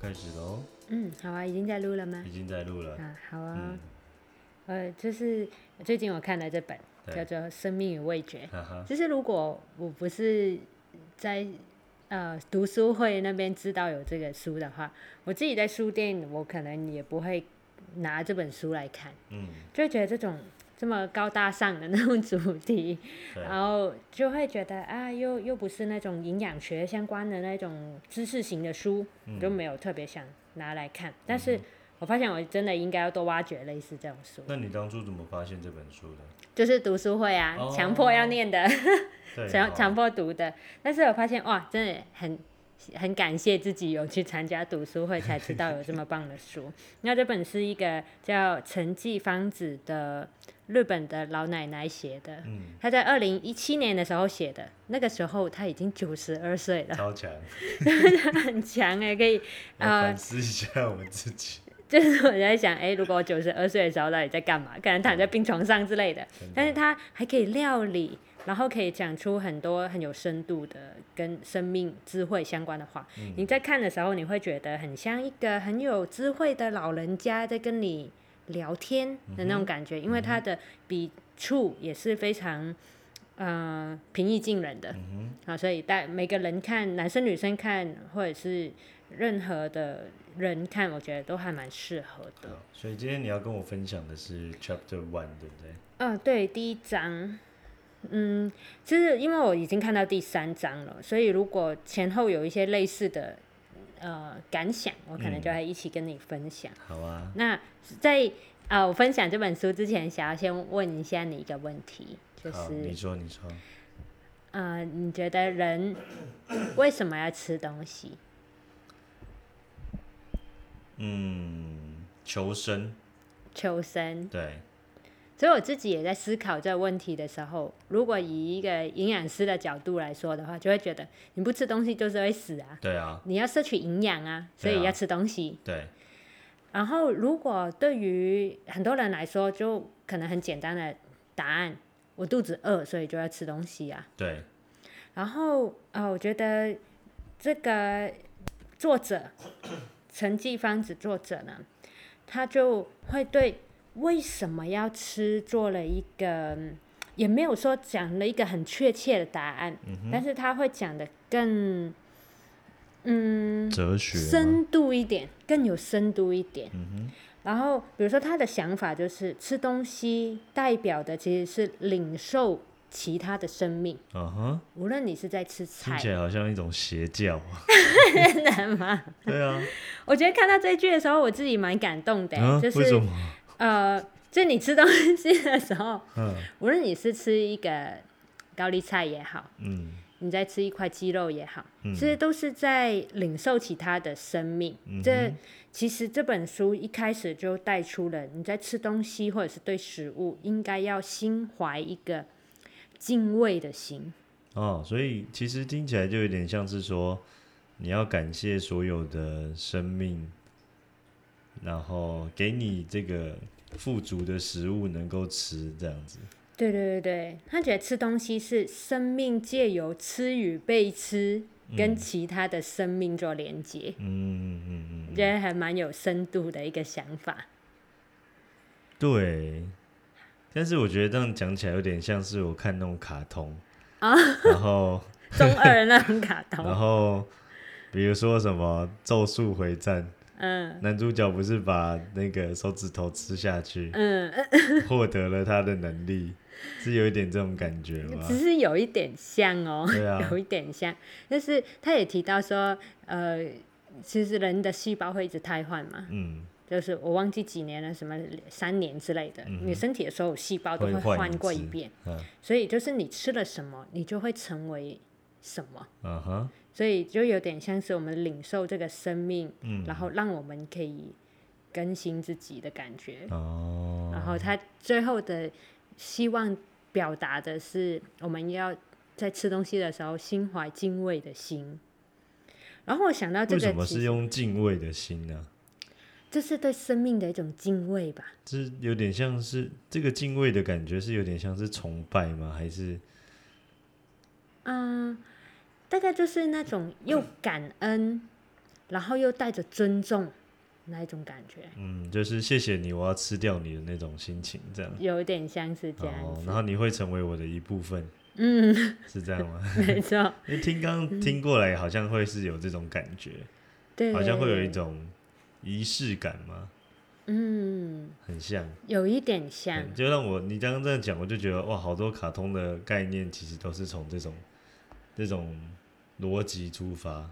开始喽，嗯，好啊，已经在录了吗？已？经在录了。啊，好啊。嗯，，呃，就是最近我看了这本叫做《生命与味觉》，哈哈，就是如果我不是在呃读书会那边知道有这个书的话，我自己在书店我可能也不会拿这本书来看，嗯，就会觉得这种这么高大上的 那种主题，然后就会觉得啊，又又不是那种营养学相关的那种知识型的书，嗯就没有特别想拿来看。但是我发现我真的应该要多挖掘类似这种书，那你当初怎么发现这本书的？就是读书会啊，哦 强迫要念的，强强迫读的。但是我发现哇，真的很。很感谢自己有去参加读书会，才知道有这么棒的书。那这本是一个叫陈纪芳子的日本的老奶奶写的，嗯，她在二零一七年的时候写的，那个时候她已经九十二岁了，超强，很强哎，可以 来呃反思一下我们自己。就是我在想，哎、如果我九十二岁的时候到底在干嘛？可能躺在病床上之类的。的但是他还可以料理，然后可以讲出很多很有深度的跟生命智慧相关的话。嗯你在看的时候，你会觉得很像一个很有智慧的老人家在跟你聊天的那种感觉，因为他的笔触也是非常。呃，平易近人的，嗯啊，所以带每个人看，男生女生看，或者是任何的人看，我觉得都还蛮适合的。所以今天你要跟我分享的是 Chapter One，对不对？嗯、对，第一章，嗯，其实因为我已经看到第三章了，所以如果前后有一些类似的呃感想，我可能就会一起跟你分享。好啊，那在啊、我分享这本书之前，想要先问一下你一个问题，就，是你说，你说。呃，你觉得人为什么要吃东西？嗯，求生，求生。对，所以我自己也在思考这个问题的时候，如果以一个营养师的角度来说的话，就会觉得你不吃东西就是会死啊，对啊，你要摄取营养啊，所以要吃东西。对，然后，如果对于很多人来说，就可能很简单的答案，我肚子饿，所以就要吃东西啊。对，然后，呃，我觉得这个作者陈纪芳子作者呢，他就会对为什么要吃做了一个，嗯也没有说讲了一个很确切的答案，但是他会讲的更，嗯，哲学，深度一点，更有深度一点。嗯然后，比如说他的想法就是吃东西代表的其实是领受其他的生命，哼，嗯哼，无论你是在吃菜，听起来好像一种邪教啊。真的吗？对啊，我觉得看到这句的时候，我自己蛮感动的、啊，就是为什么？呃，就你吃东西的时候，嗯无论你是吃一个高丽菜也好，嗯你在吃一块鸡肉也好，嗯其实都是在领受其他的生命。嗯这其实这本书一开始就带出了你在吃东西或者是对食物应该要心怀一个敬畏的心。哦，所以其实听起来就有点像是说，你要感谢所有的生命，然后给你这个富足的食物能够吃，这样子。对对对对，他觉得吃东西是生命借由吃与被吃跟其他的生命做连接，嗯嗯嗯嗯，觉得还蛮有深度的一个想法。对。但是我觉得这样讲起来有点像是我看那种卡通啊然后 中二的那种卡通 然通，后比如说什么《咒术回战》，嗯。男主角不是把那个手指头吃下去，嗯，获得了他的能力，是有一点这种感觉吗？只是有一点像哦，有一点像，但是他也提到说，呃，其实人的细胞会一直汰换嘛，嗯，就是我忘记几年了，什么三年之类的，你身体的所有细胞都会会换过一遍，嗯。所以就是你吃了什么，你就会成为什么。嗯哼，所以就有点像是我们领受这个生命，嗯然后让我们可以更新自己的感觉。哦，然后他最后的希望表达的是，我们要在吃东西的时候心怀敬畏的心。然后我想到这为什么是用敬畏的心呢、这是对生命的一种敬畏吧？这有点像是这个敬畏的感觉，是有点像是崇拜吗？还是嗯，大概就是那种又感恩，然后又带着尊重那一种感觉，嗯，就是谢谢你，我要吃掉你的那种心情，这样。有点像是这样哦，然后你会成为我的一部分，嗯，是这样吗？没错，因为听刚听过来，好像会是有这种感觉，对，好像会有一，种仪式感吗，嗯，很像。有一点像，就让我你刚刚这样讲，我就觉得哇，好多卡通的概念其实都是从这种这种逻辑出发，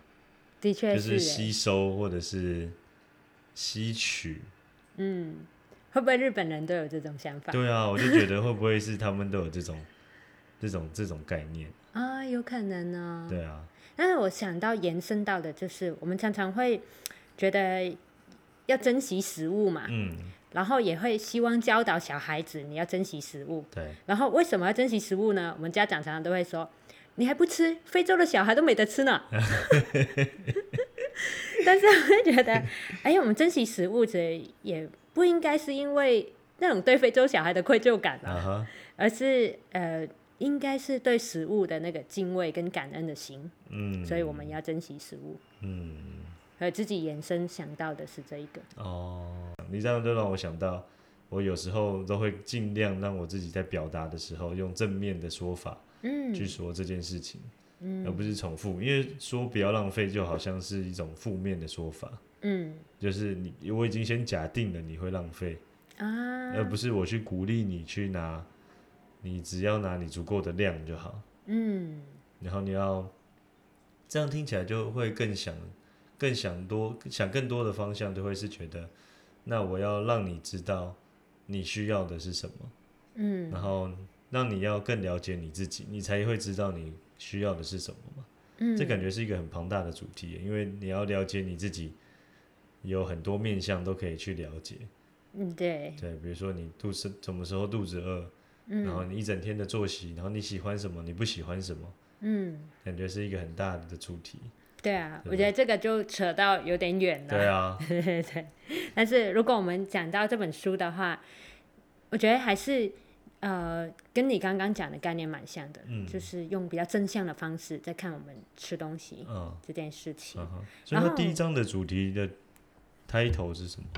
的确就是欸吸收或者是吸取。嗯，会不会日本人都有这种想法？对啊，我就觉得会不会是他们都有这种 这种这种概念？啊，有可能呢、对啊，但是我想到延伸到的就是，我们常常会觉得要珍惜食物嘛，嗯，然后也会希望教导小孩子你要珍惜食物。对，然后为什么要珍惜食物呢？我们家长常常都会说，你还不吃，非洲的小孩都没得吃呢。但是我会觉得，哎，我们珍惜食物，这也不应该是因为那种对非洲小孩的愧疚感啊，而是呃，应该是对食物的那个敬畏跟感恩的心。嗯，所以我们要珍惜食物。嗯，而，自己延伸想到的是这一个，哦，你这样就让我想到，我有时候都会尽量让我自己在表达的时候用正面的说法嗯。去说这件事情，嗯。而不是重复，因为说不要浪费就好像是一种负面的说法，嗯。就是你我已经先假定了你会浪费，啊，而不是我去鼓励你去拿，你只要拿你足够的量就好，嗯。然后你要这样听起来就会更想更想多想更多的方向，就会是觉得，那我要让你知道你需要的是什么，嗯。然后让你要更了解你自己，你才会知道你需要的是什么嘛。嗯，这感觉是一个很庞大的主题，因为你要了解你自己，有很多面向都可以去了解。嗯对，对，比如说你肚子什么时候肚子饿，嗯然后你一整天的作息，然后你喜欢什么，你不喜欢什么，嗯感觉是一个很大的主题。对啊，对我觉得这个就扯到有点远了，对啊，对对对。但是如果我们讲到这本书的话，我觉得还是呃跟你刚刚讲的概念蛮像的，嗯就是用比较正向的方式在看我们吃东西嗯这件事情。所以第一章的主题的 title 是什么？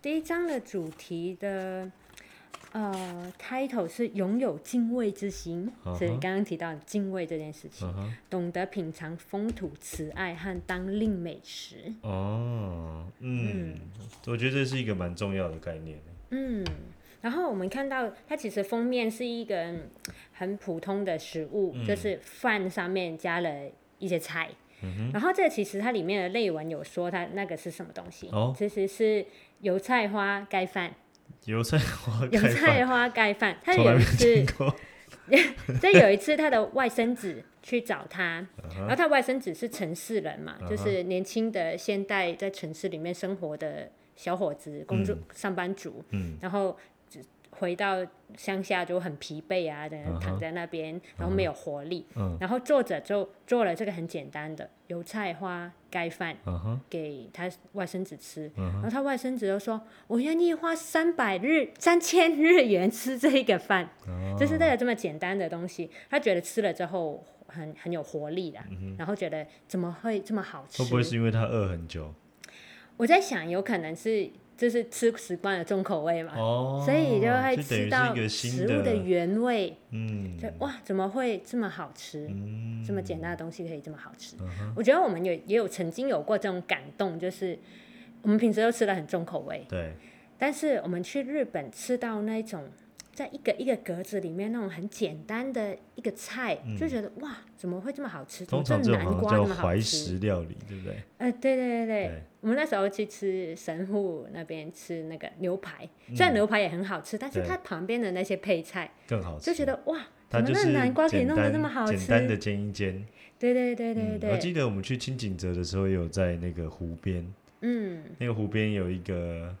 第一章的主题的呃 title 是拥有敬畏之心，嗯所以刚刚提到敬畏这件事情，嗯，懂得品尝风土慈爱和当令美食。哦，嗯，我觉得这是一个蛮重要的概念。嗯，然后我们看到它其实封面是一个嗯很普通的食物，嗯就是饭上面加了一些菜。嗯然后这其实它里面的内文有说它那个是什么东西，哦其实是油菜花盖饭，油菜花油菜花盖饭。他有一次。这有一次他的外甥子去找他，嗯然后他外甥子是城市人嘛，就是年轻的现代在城市里面生活的小伙子，工作、上班族，嗯然后只回到乡下就很疲惫啊，等躺在那边，然后没有活力。嗯然后作者就做了这个很简单的油菜花盖饭给他外甥子吃，嗯然后他外甥子就说：“我愿意花三百日、三千日元吃这个饭。哦就是这个这么简单的东西，他觉得吃了之后很很有活力啦，然后觉得怎么会这么好吃？嗯会不会是因为他饿很久？我在想，有可能是就是吃习惯了重口味嘛，哦，所以就会吃到食物的原味，嗯。就哇，怎么会这么好吃？嗯。这么简单的东西可以这么好吃？嗯我觉得我们有也有曾经有过这种感动，就是我们平时都吃的很重口味，对，但是我们去日本吃到那种在一个一个格子里面那种很简单的一个菜，就觉得哇，怎么会这么好吃？怎么嗯通常这南瓜那么好怀？石料理，对不对？呃，对对对对，对我们那时候去吃神户那边吃那个牛排，虽然牛排也很好吃，但是它旁边的那些配菜更好吃。就觉得哇，怎么那南瓜可以弄得单这么好吃？简单的煎一煎。对对对对嗯我，记得我们去清景泽的时候，也有在那个湖边，嗯那个湖边有一个，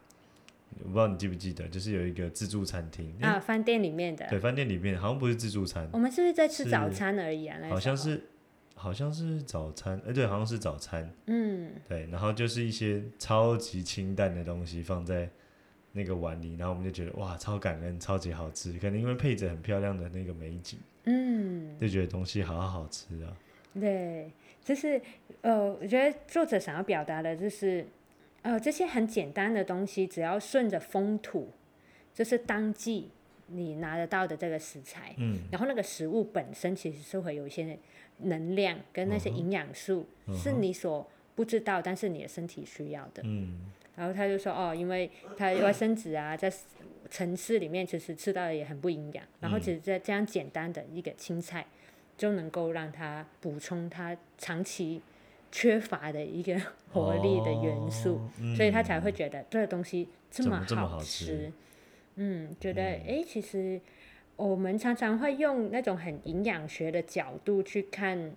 我不知道你记不记得，就是有一个自助餐厅。诶啊，饭店里面的，对，饭店里面好像不是自助餐，我们是不是在吃早餐而已啊？好像是好像是早餐，哎、对，好像是早餐。嗯对，然后就是一些超级清淡的东西放在那个碗里，然后我们就觉得哇，超感恩，超级好吃。可能因为配着很漂亮的那个美景，嗯，就觉得东西好好吃啊。对，就是呃，我觉得作者想要表达的就是，呃，这些很简单的东西，只要顺着风土，就是当季你拿得到的这个食材，嗯，然后那个食物本身其实是会有一些能量跟那些营养素，是你所不知道，但是你的身体需要的。嗯，然后他就说哦，因为他外生子啊，在城市里面其实吃到的也很不营养，然后其实这这样简单的一个青菜，就能够让他补充他长期缺乏的一个活力的元素，哦所以他才会觉得这个东西这么好好吃。嗯，觉得诶，其实我们常常会用那种很营养学的角度去看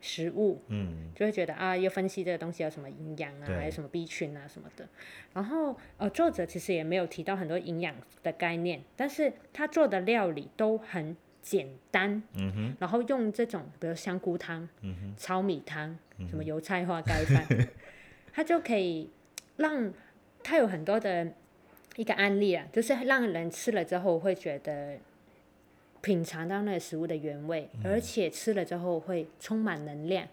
食物，嗯，就会觉得啊，要分析这个东西有什么营养啊，还有什么 B 群啊什么的。然后呃，作者其实也没有提到很多营养的概念，但是他做的料理都很简单，嗯哼，然后用这种比如香菇汤、嗯哼，糙米汤、什么油菜花盖饭，它就可以让它有很多的一个案例啊，就是让人吃了之后会觉得品尝到那个食物的原味，嗯而且吃了之后会充满能量。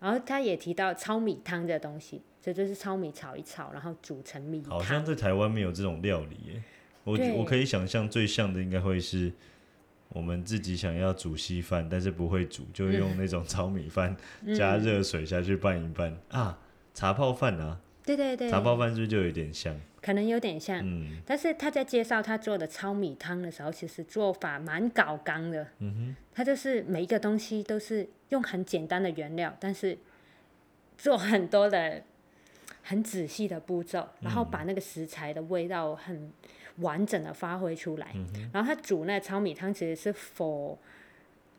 然后他也提到糙米汤这东西，这就是糙米炒一炒，然后煮成米好像。在台湾没有这种料理耶。我我可以想象最像的应该会是我们自己想要煮稀饭，但是不会煮，就用那种炒米饭嗯加热水下去拌一拌、啊。茶泡饭啊，对对对，茶泡饭是不是就有点像？可能有点像。嗯但是他在介绍他做的糙米汤的时候，其实做法蛮搞纲的。嗯哼他就是每一个东西都是用很简单的原料，但是做很多的很仔细的步骤，然后把那个食材的味道很完整的发挥出来。然后他煮那个糙米汤其实是 for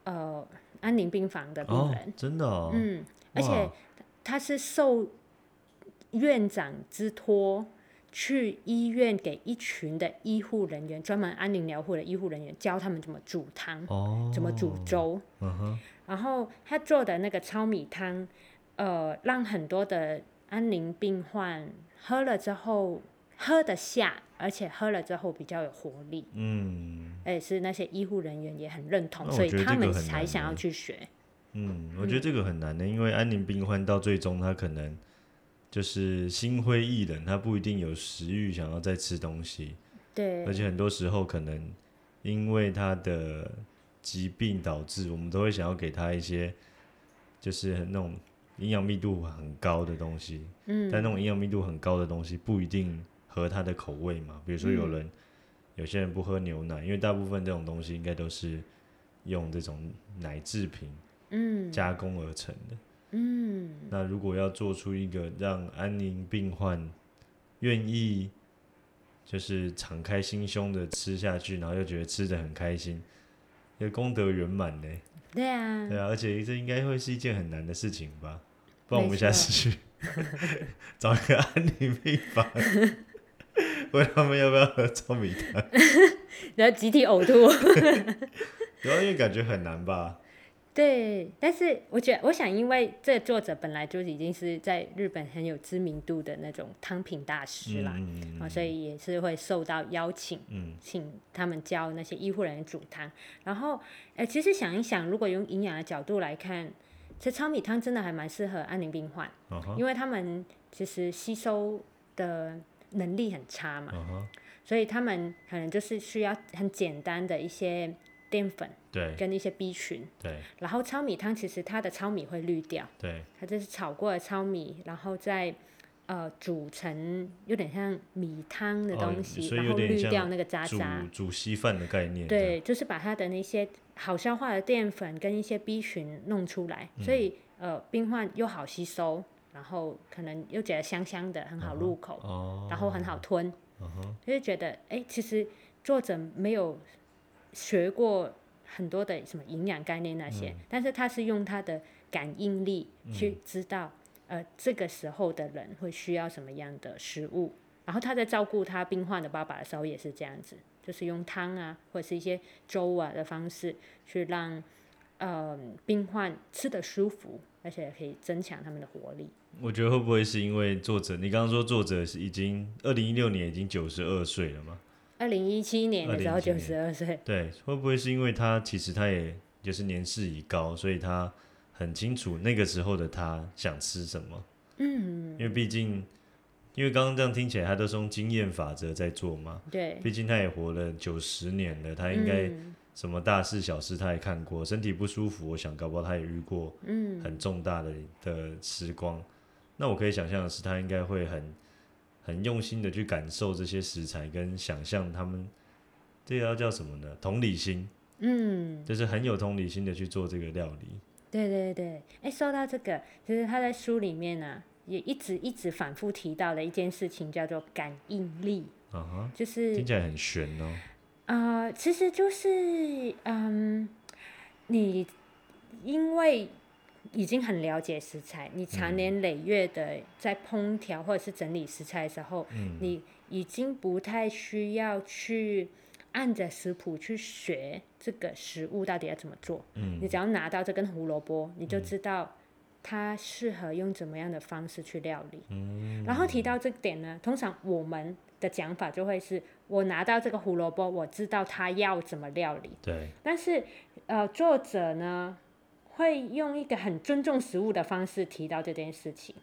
呃安宁病房的病人，，真的哦，嗯，而且他是受院长之托，去医院给一群的医护人员，专门安宁疗护的医护人员，教他们怎么煮汤，哦，怎么煮粥。然后他做的那个糙米汤，呃，让很多的安宁病患喝了之后喝得下，而且喝了之后比较有活力，嗯。哎是那些医护人员也很认同，所以他们才想要欸去学。嗯，我觉得这个很难的，因为安宁病患到最终他可能就是心灰意冷，他不一定有食欲想要再吃东西，对。而，且很多时候可能因为他的疾病导致，我们都会想要给他一些就是那种营养密度很高的东西，嗯，但那种营养密度很高的东西不一定合他的口味嘛。比如说有嗯人、有些人不喝牛奶，因为大部分这种东西应该都是用这种奶制品嗯加工而成的。嗯，那如果要做出一个让安宁病患愿意就是敞开心胸的吃下去，然后又觉得吃的很开心，也功德圆满呢。对啊，对啊，而且这应该会是一件很难的事情吧？不然我们下次去 找一个安宁病房，问他们要不要喝糙米汤，然后集体呕吐。然后因为感觉很难吧？对，但是我觉得，我想，因为这个作者本来就已经是在日本很有知名度的那种汤品大师啦，嗯嗯啊，所以也是会受到邀请，嗯请他们教那些医护人员煮汤。然后，呃，其实想一想，如果用营养的角度来看，其实糙米汤真的还蛮适合安宁病患，因为他们其实吸收的能力很差嘛，所以他们可能就是需要很简单的一些淀粉对。跟一些 B 群。对。然后糙米汤其实它的糙米会滤掉，对，它就是炒过的糙米，然后再呃煮成有点像米汤的哦东西，然后滤掉那个渣渣。煮稀饭的概念。对，就是把它的那些好消化的淀粉跟一些 B 群弄出来，嗯。所以呃病患又好吸收，然后可能又觉得香香的，很好入口，哦，然后很好吞，就是觉得哎，其实作者没有学过很多的什么营养概念那些，嗯。但是他是用他的感应力去知道，呃，这个时候的人会需要什么样的食物。然后他在照顾他病患的爸爸的时候也是这样子，就是用汤啊或者是一些粥啊的方式去让呃病患吃的舒服，而且可以增强他们的活力。我觉得会不会是因为作者，你刚刚说作者是已经二零一六年已经九十二岁了吗？二零一七年的时候2017九十二岁，对，会不会是因为他其实他也就是年事已高，所以他很清楚那个时候的他想吃什么。嗯，因为毕竟，因为刚刚这样听起来，他都是用经验法则在做嘛。对，毕竟他也活了九十年了，他应该嗯什么大事小事他也看过，身体不舒服，我想搞不好他也遇过嗯很重大的的时光。那我可以想象的是，他应该会很很用心的去感受这些食材，跟想象他们这要叫什么呢？同理心，嗯，就是很有同理心的去做这个料理。对对对，哎，说到这个，其实他在书里面呢、也一直一直反复提到的一件事情叫做感应力，啊哈，就是听起来很悬哦。呃，其实就是嗯，你因为已经很了解食材，你长年累月的在烹调或者是整理食材的时候，嗯。你已经不太需要去按着食谱去学这个食物到底要怎么做。嗯。你只要拿到这根胡萝卜，你就知道它适合用怎么样的方式去料理。嗯。然后提到这点呢，通常我们的讲法就会是我拿到这个胡萝卜，我知道他要怎么料理。对，但是呃，作者呢会用一个很尊重食物的方式提到这件事情。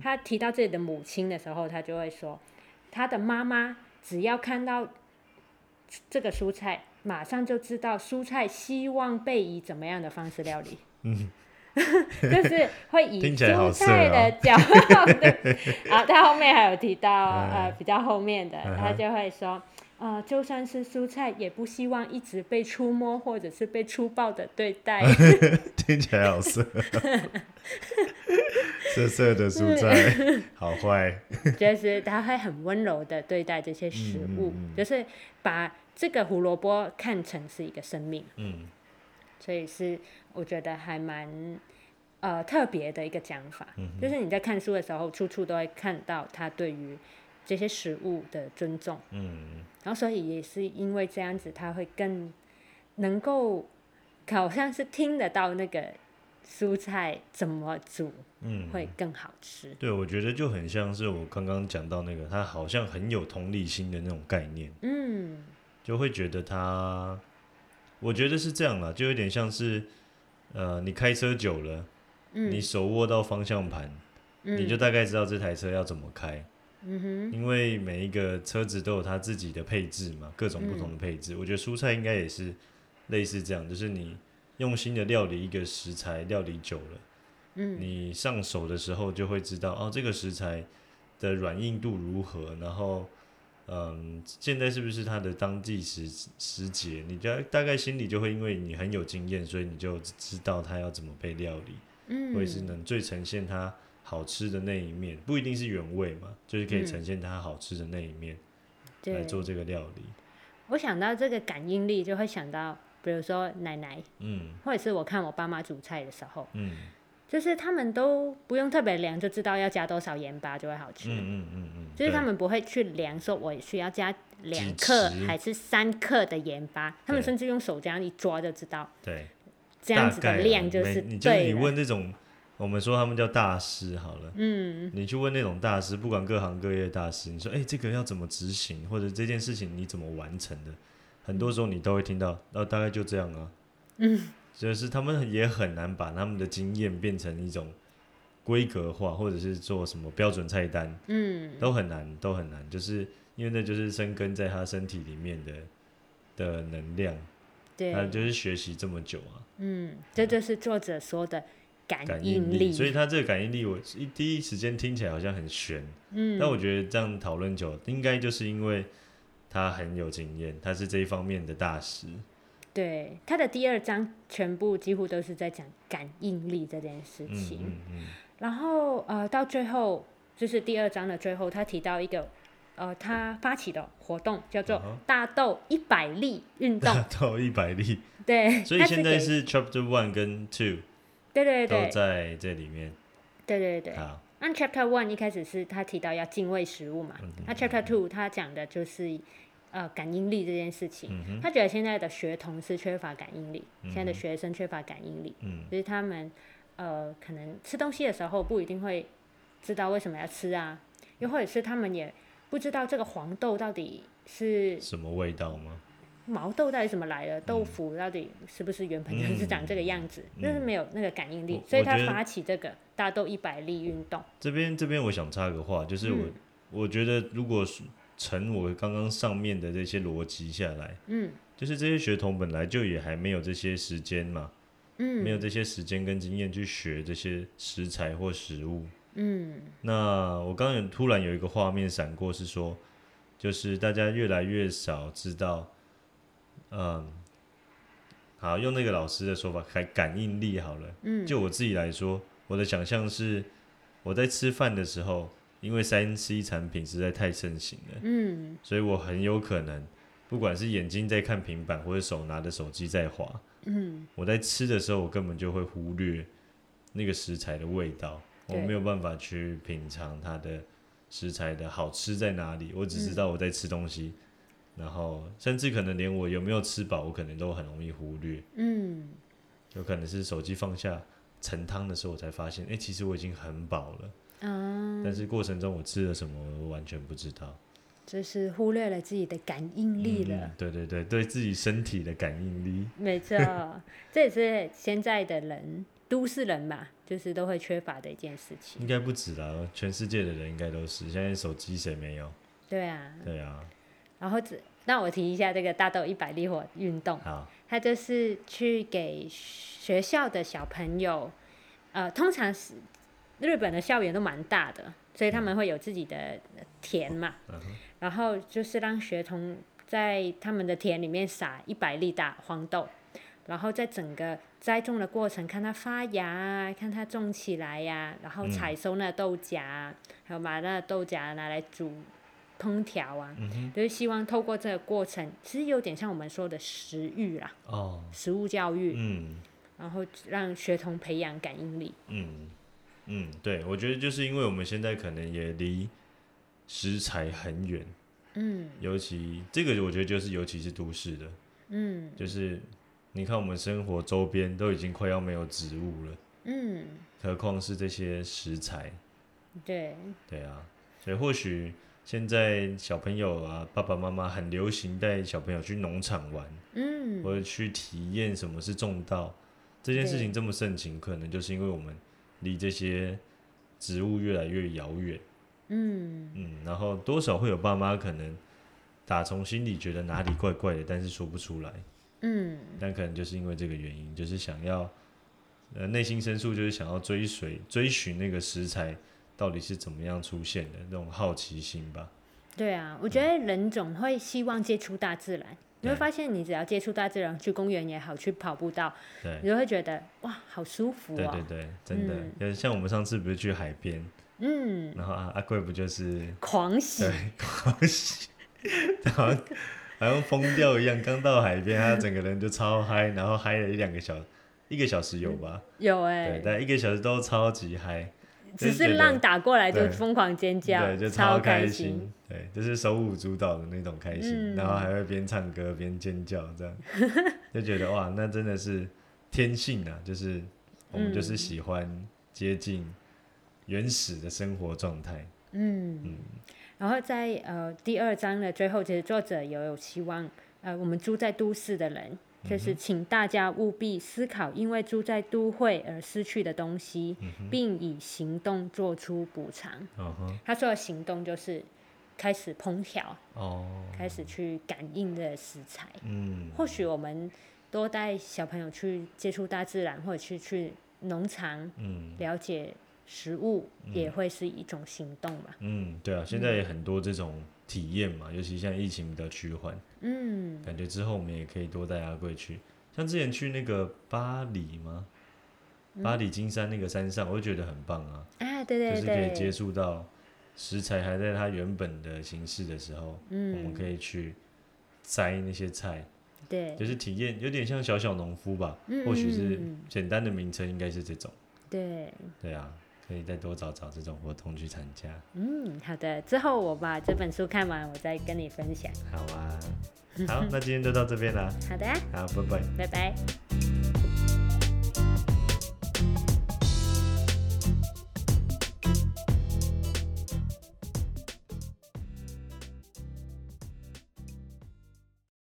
他提到自己的母亲的时候，他就会说，他的妈妈只要看到这个蔬菜，马上就知道蔬菜希望被以怎么样的方式料理。嗯 就是会以蔬菜的角度，对，然后他后面还有提到，呃，比较后面的，嗯他就会说，呃，就算是蔬菜，也不希望一直被触摸或者是被粗暴的对待。听起来好色，色色的蔬菜，好坏。就是他会很温柔的对待这些食物，就是把这个胡萝卜看成是一个生命，嗯。所以是我觉得还蛮呃特别的一个讲法。嗯就是你在看书的时候，处处都会看到他对于这些食物的尊重，嗯然后所以也是因为这样子，他会更能够好像是听得到那个蔬菜怎么煮嗯，会更好吃。对，我觉得就很像是我刚刚讲到那个，他好像很有同理心的那种概念，嗯就会觉得他，我觉得是这样啦，就有点像是，呃，你开车久了，你嗯手握到方向盘，嗯，你就大概知道这台车要怎么开，因为每一个车子都有它自己的配置嘛，各种不同嗯的配置。我觉得蔬菜应该也是类似这样，就是你用心的料理一个食材，料理久了，嗯。你上手的时候就会知道哦，这个食材的软硬度如何，然后嗯，现在是不是它的当季时时节，你大大概心里就会因为你很有经验，所以你就知道它要怎么被料理，嗯，或者是能最呈现它好吃的那一面，不一定是原味嘛，就是可以嗯。呈现它好吃的那一面来，做这个料理。我想到这个感应力，就会想到，比如说奶奶，嗯。或者是我看我爸妈煮菜的时候，嗯就是他们都不用特别量，就知道要加多少盐巴就会好吃。嗯嗯嗯嗯，就是他们不会去量，说我需要加两克还是三克的盐巴，他们甚至用手这样一抓就知道，对。这样子的量就是对你就是你。问这种，我们说他们叫大师好了，嗯你去问那种大师，不管各行各业的大师，你说，哎、这个要怎么执行，或者这件事情你怎么完成的，很多时候你都会听到，呃，大概就这样啊，嗯，就是他们也很难把他们的经验变成一种规格化，或者是做什么标准菜单，嗯，都很难，都很难，就是因为那就是生根在他身体里面的的能量，对，他就是学习这么久啊，嗯，这就是作者说的感应力，所以他这个感应力，我一第一时间听起来好像很悬，嗯，但我觉得这样讨论久，应该就是因为他很有经验，他是这一方面的大师。对他的第二章全部几乎都是在讲感应力这件事嗯情。嗯嗯，然后呃，到最后就是第二章的最后，他提到一个呃，他发起的活动叫做大豆一百粒运动，大豆一百粒，对，所以现在是 Chapter One 跟 Two 对对对都在这里面。对对对。好，按 Chapter One 一开始是他提到要敬畏食物嘛，嗯那 Chapter Two 他讲的就是呃感应力这件事情。嗯，他觉得现在的学童是缺乏感应力，嗯现在的学生缺乏感应力，嗯就是他们呃可能吃东西的时候不一定会知道为什么要吃啊，又或者是他们也不知道这个黄豆到底是什么味道吗？毛豆到底怎么来的，豆腐到底是不是原本就是长这个样子，嗯就是没有那个感应力，所以他发起这个大豆一百粒运动。这边这边我想插个话，就是我、嗯我觉得如果是乘我刚刚上面的这些逻辑下来，嗯。就是这些学童本来就也还没有这些时间嘛，嗯，没有这些时间跟经验去学这些食材或食物。嗯。那我刚刚有突然有一个画面闪过，是说，就是大家越来越少知道，嗯，好用那个老师的说法，还感应力好了。嗯，就我自己来说，我的想象是，我在吃饭的时候，因为三 C 产品实在太盛行了，嗯。所以我很有可能，不管是眼睛在看平板，或者手拿着手机在滑，嗯。我在吃的时候，我根本就会忽略那个食材的味道，我没有办法去品尝它的食材的好吃在哪里，我只知道我在吃东西，然后甚至可能连我有没有吃饱，我可能都很容易忽略，嗯。有可能是手机放下盛汤的时候，我才发现，哎、其实我已经很饱了，嗯，但是过程中我吃了什么，我完全不知道，就是忽略了自己的感应力了。嗯对对对，对自己身体的感应力，没错，这也是现在的人，都市人嘛，就是都会缺乏的一件事情。应该不止啦，全世界的人应该都是，现在手机谁没有？对啊，对啊，然后这那我提一下这个大豆一百粒火运动，好，它就是去给学校的小朋友，呃，通常是日本的校园都蛮大的，所以他们会有自己的田嘛，嗯然后就是让学童在他们的田里面撒一百粒大黄豆，然后在整个栽种的过程，看它发芽啊，看它种起来呀、然后嗯。采收那豆荚啊，还有把那豆荚拿来煮烹调啊，嗯，就是希望透过这个过程，其实有点像我们说的食欲啦，哦，食物教育，嗯。然后让学童培养感应力。嗯。嗯，对，我觉得就是因为我们现在可能也离食材很远，嗯。尤其这个我觉得就是尤其是都市的，嗯。就是你看我们生活周边都已经快要没有植物了，嗯，何况是这些食材，对，对啊，所以或许现在小朋友啊，爸爸妈妈很流行带小朋友去农场玩，嗯。或者去体验什么是种稻，这件事情这么盛行，可能就是因为我们离这些植物越来越遥远，嗯。嗯，然后多少会有爸妈可能打从心里觉得哪里怪怪的，但是说不出来，嗯。但可能就是因为这个原因，就是想要，呃，内心深处就是想要追随追寻那个食材到底是怎么样出现的那种好奇心吧。对啊，我觉得人总会希望接触大自然。你会对发现，你只要接触大自然，去公园也好，去跑步道，对你就会觉得哇，好舒服对哦。对对，真的嗯，像我们上次不是去海边，嗯，然后阿阿贵不就是狂喜对，狂喜，然后好像疯掉一样，刚到海边，他整个人就超嗨，然后嗨了一两个小一个小时有吧？有哎、对，但一个小时都超级嗨，只是浪打过来就疯狂尖叫，对，就超开心。，对，就是手舞足蹈的那种开心，嗯然后还会边唱歌边尖叫，这样 就觉得哇，那真的是天性啊，就是我们就是嗯喜欢接近原始的生活状态，嗯，嗯然后在呃第二章的最后，其实作者也有希望，呃，我们住在都市的人，嗯就是请大家务必思考，因为住在都会而失去的东西，并以行动做出补偿。嗯，他说的行动就是开始烹调，哦，开始去感应的食材。嗯，或许我们多带小朋友去接触大自然，或者去去农场嗯了解食物，也会是一种行动吧。嗯，对啊，现在也很多这种体验嘛，尤其现在疫情比较趋缓，嗯。感觉之后我们也可以多带阿贵去，像之前去那个巴黎吗？巴黎金山那个山上，我就觉得很棒啊，啊，对对就是可以接对，触到食材还在它原本的形式的时候，我们嗯，可以去摘那些菜，对，就是体验，有点像小小农夫吧，嗯或许是嗯嗯嗯。简单的名称应该是这种，对，对啊，可以再多找找这种活动去参加，嗯，好的，之后我把这本书看完，我再跟你分享。好啊，好，那今天就到这边啦，好的啊，好，拜拜。拜拜。